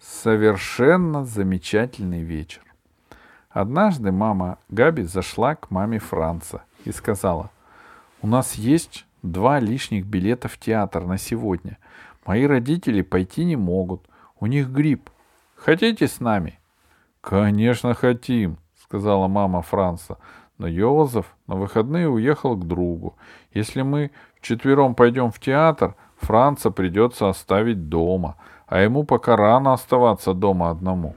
Совершенно замечательный вечер. Однажды мама Габи зашла к маме Франца и сказала, у нас есть два лишних билета в театр на сегодня. Мои родители пойти не могут. У них грипп. Хотите с нами? Конечно, хотим, сказала мама Франца. Но Йозеф на выходные уехал к другу. Если мы вчетвером пойдем в театр, Франца придется оставить дома, а ему пока рано оставаться дома одному.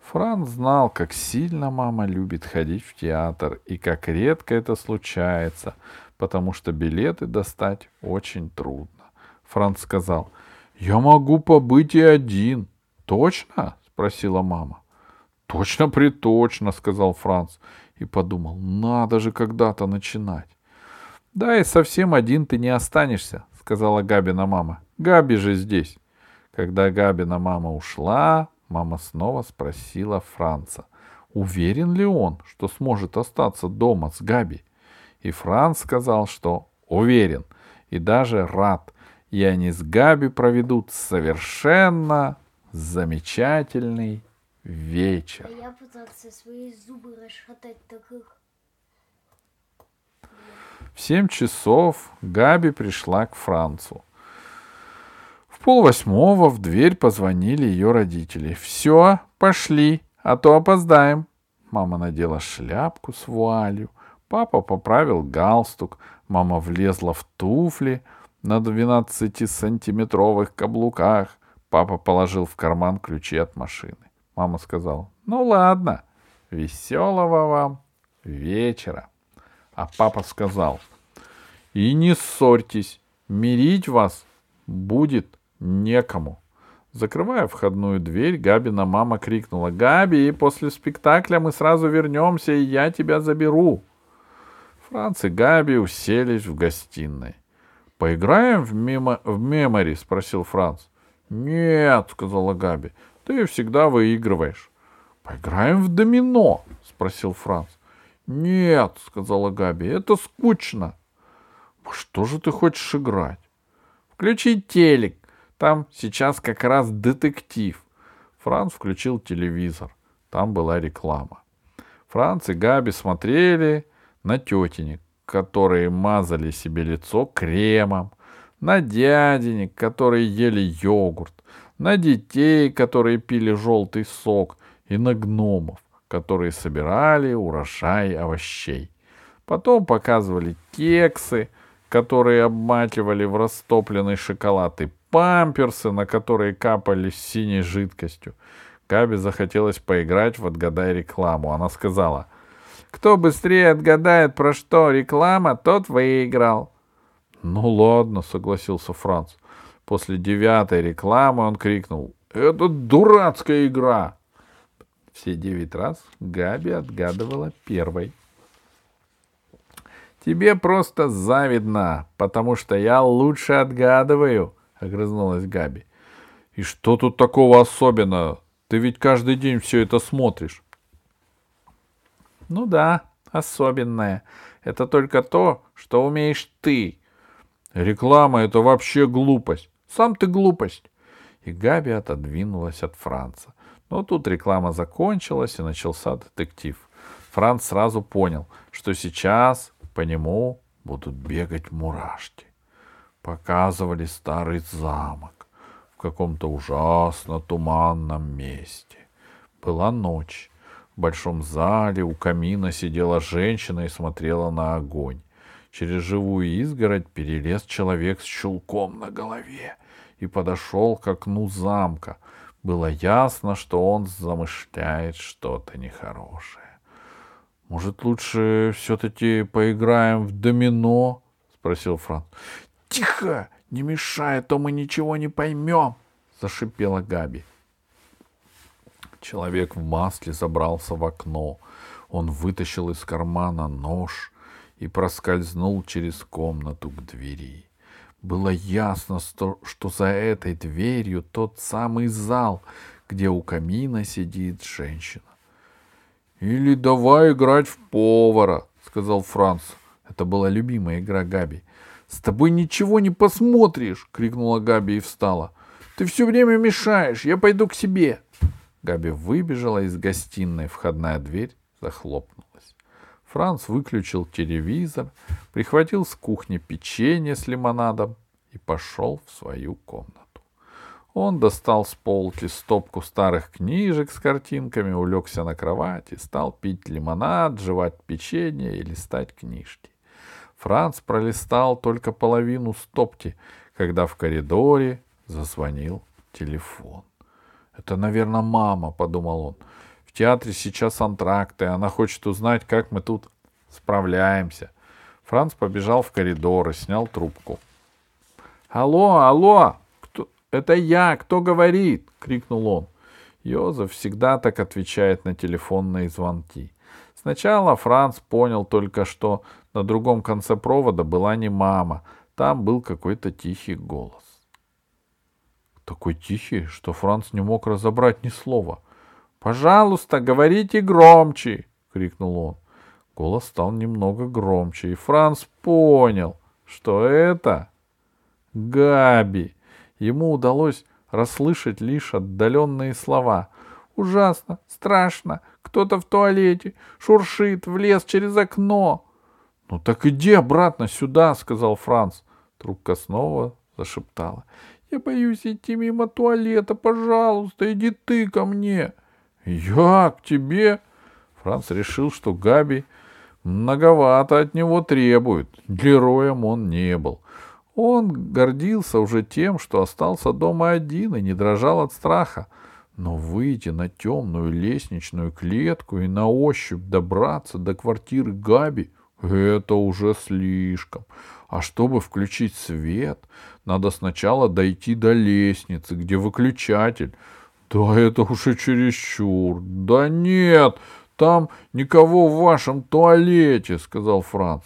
Франц знал, как сильно мама любит ходить в театр и как редко это случается, потому что билеты достать очень трудно. Франц сказал, «Я могу побыть и один». «Точно?» — спросила мама. «Точно приточно», — сказал Франц и подумал, «надо же когда-то начинать». «Да и совсем один ты не останешься», — сказала Габина мама. «Габи же здесь». Когда Габина мама ушла, мама снова спросила Франца, уверен ли он, что сможет остаться дома с Габи. И Франц сказал, что уверен и даже рад, и они с Габи проведут совершенно замечательный вечер. А я пытался свои зубы расшатать таких. В семь часов Габи пришла к Францу. Полвосьмого в дверь позвонили ее родители. «Все, пошли, а то опоздаем». Мама надела шляпку с вуалью, папа поправил галстук, мама влезла в туфли на 12-сантиметровых каблуках, папа положил в карман ключи от машины. Мама сказала, ну ладно, веселого вам вечера. А папа сказал, и не ссорьтесь, мирить вас будет некому. Закрывая входную дверь, Габина мама крикнула, «Габи, после спектакля мы сразу вернемся, и я тебя заберу». Франц и Габи уселись в гостиной. «Поиграем в, мемо... в мемори?» — спросил Франц. «Нет», — сказала Габи, — «ты всегда выигрываешь». «Поиграем в домино?» — спросил Франц. «Нет», — сказала Габи, — «это скучно». «Что же ты хочешь играть?» «Включи телек, там сейчас как раз детектив». Франц включил телевизор. Там была реклама. Франц и Габи смотрели на тетенек, которые мазали себе лицо кремом, на дяденек, которые ели йогурт, на детей, которые пили желтый сок, и на гномов, которые собирали урожай овощей. Потом показывали кексы, которые обматывали в растопленный шоколад, и памперсы, на которые капали синей жидкостью. Габи захотелось поиграть в «Отгадай рекламу». Она сказала, «Кто быстрее отгадает, про что реклама, тот выиграл». «Ну ладно», — согласился Франц. После девятой рекламы он крикнул, «Это дурацкая игра!» Все девять раз Габи отгадывала первой. «Тебе просто завидно, потому что я лучше отгадываю», — огрызнулась Габи. «И что тут такого особенного? Ты ведь каждый день все это смотришь». «Ну да, особенное. Это только то, что умеешь ты». «Реклама — это вообще глупость. Сам ты глупость». И Габи отодвинулась от Франца. Но тут реклама закончилась, и начался детектив. Франц сразу понял, что сейчас по нему будут бегать мурашки. Показывали старый замок в каком-то ужасно туманном месте. Была ночь. В большом зале у камина сидела женщина и смотрела на огонь. Через живую изгородь перелез человек с чулком на голове и подошел к окну замка. Было ясно, что он замышляет что-то нехорошее. Может, лучше все-таки поиграем в домино? спросил Франц. Тихо! Не мешай, а то мы ничего не поймем, зашипела Габи. Человек в масле забрался в окно. Он вытащил из кармана нож и проскользнул через комнату к двери. Было ясно, что за этой дверью тот самый зал, где у камина сидит женщина. «Или давай играть в повара», — сказал Франц. Это была любимая игра Габи. «С тобой ничего не посмотришь!» — крикнула Габи и встала. Ты все время мешаешь, я пойду к себе. Габи выбежала из гостиной, входная дверь захлопнулась. Франц выключил телевизор, прихватил с кухни печенье с лимонадом и пошел в свою комнату. Он достал с полки стопку старых книжек с картинками, улегся на кровать и стал пить лимонад, жевать печенье и листать книжки. Франц пролистал только половину стопки, когда в коридоре зазвонил телефон. «Это, наверное, мама», — подумал он. «В театре сейчас антракты, она хочет узнать, как мы тут справляемся». Франц побежал в коридор и снял трубку. «Алло, алло! Это я! Кто говорит?» — крикнул он. Йозеф всегда так отвечает на телефонные звонки. Сначала Франц понял только, что на другом конце провода была не мама, там был какой-то тихий голос. Такой тихий, что Франц не мог разобрать ни слова. «Пожалуйста, говорите громче!» — крикнул он. Голос стал немного громче, и Франц понял, что это Габи. Ему удалось расслышать лишь отдаленные слова. «Ужасно! Страшно! Кто-то в туалете! Шуршит! Влез через окно!» «Ну так иди обратно сюда!» — сказал Франц. Трубка снова зашептала. «Я боюсь идти мимо туалета. Пожалуйста, иди ты ко мне!» «Я к тебе?» Франц решил, что Габи многовато от него требует. Героем он не был. Он гордился уже тем, что остался дома один и не дрожал от страха. Но выйти на темную лестничную клетку и на ощупь добраться до квартиры Габи — это уже слишком. А чтобы включить свет, надо сначала дойти до лестницы, где выключатель. Да это уже чересчур. Да нет, там никого в вашем туалете, сказал Франц.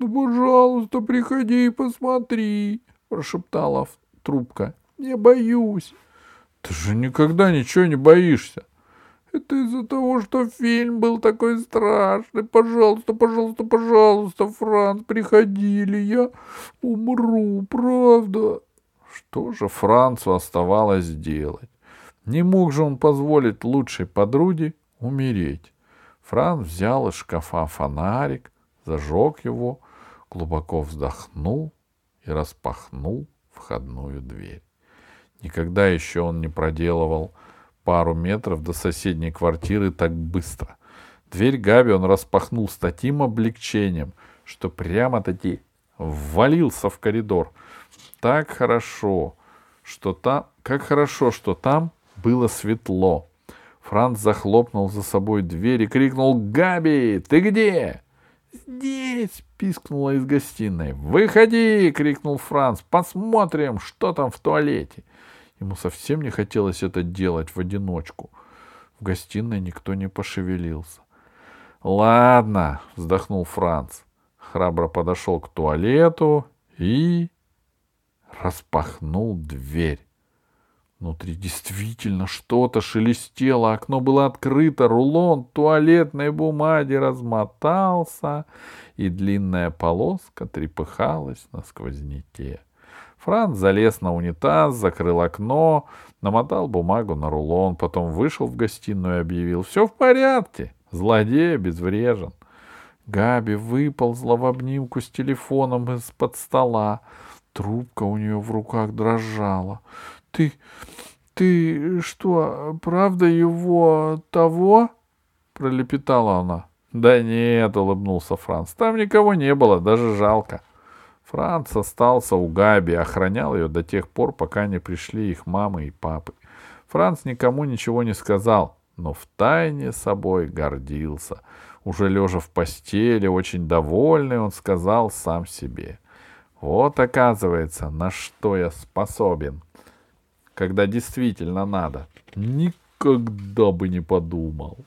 «Ну, пожалуйста, приходи и посмотри», — прошептала трубка. «Я боюсь». «Ты же никогда ничего не боишься». «Это из-за того, что фильм был такой страшный. Пожалуйста, пожалуйста, пожалуйста, Франц, приходи, или я умру, правда?» Что же Францу оставалось делать? Не мог же он позволить лучшей подруге умереть. Франц взял из шкафа фонарик, зажег его, глубоко вздохнул и распахнул входную дверь. Никогда еще он не проделывал пару метров до соседней квартиры так быстро. Дверь Габи он распахнул с таким облегчением, что прямо-таки ввалился в коридор. Так хорошо, что там, как хорошо, что там было светло. Франц захлопнул за собой дверь и крикнул «Габи, ты где?» «Здесь!» — пискнула из гостиной. «Выходи!» — крикнул Франц. «Посмотрим, что там в туалете!» Ему совсем не хотелось это делать в одиночку. В гостиной никто не пошевелился. «Ладно!» — вздохнул Франц. Храбро подошел к туалету и распахнул дверь. Внутри действительно что-то шелестело, окно было открыто, рулон туалетной бумаги размотался, и длинная полоска трепыхалась на сквозняке. Франц залез на унитаз, закрыл окно, намотал бумагу на рулон, потом вышел в гостиную и объявил «Все в порядке, злодей обезврежен». Габи выползла в обнимку с телефоном из-под стола. Трубка у нее в руках дрожала. Ты, ты что, правда его того? Пролепетала она. Да нет, улыбнулся Франц. Там никого не было, даже жалко. Франц остался у Габи, охранял ее до тех пор, пока не пришли их мамы и папы. Франц никому ничего не сказал, но втайне собой гордился. Уже лежа в постели, очень довольный, он сказал сам себе. Вот, оказывается, на что я способен когда действительно надо. Никогда бы не подумал.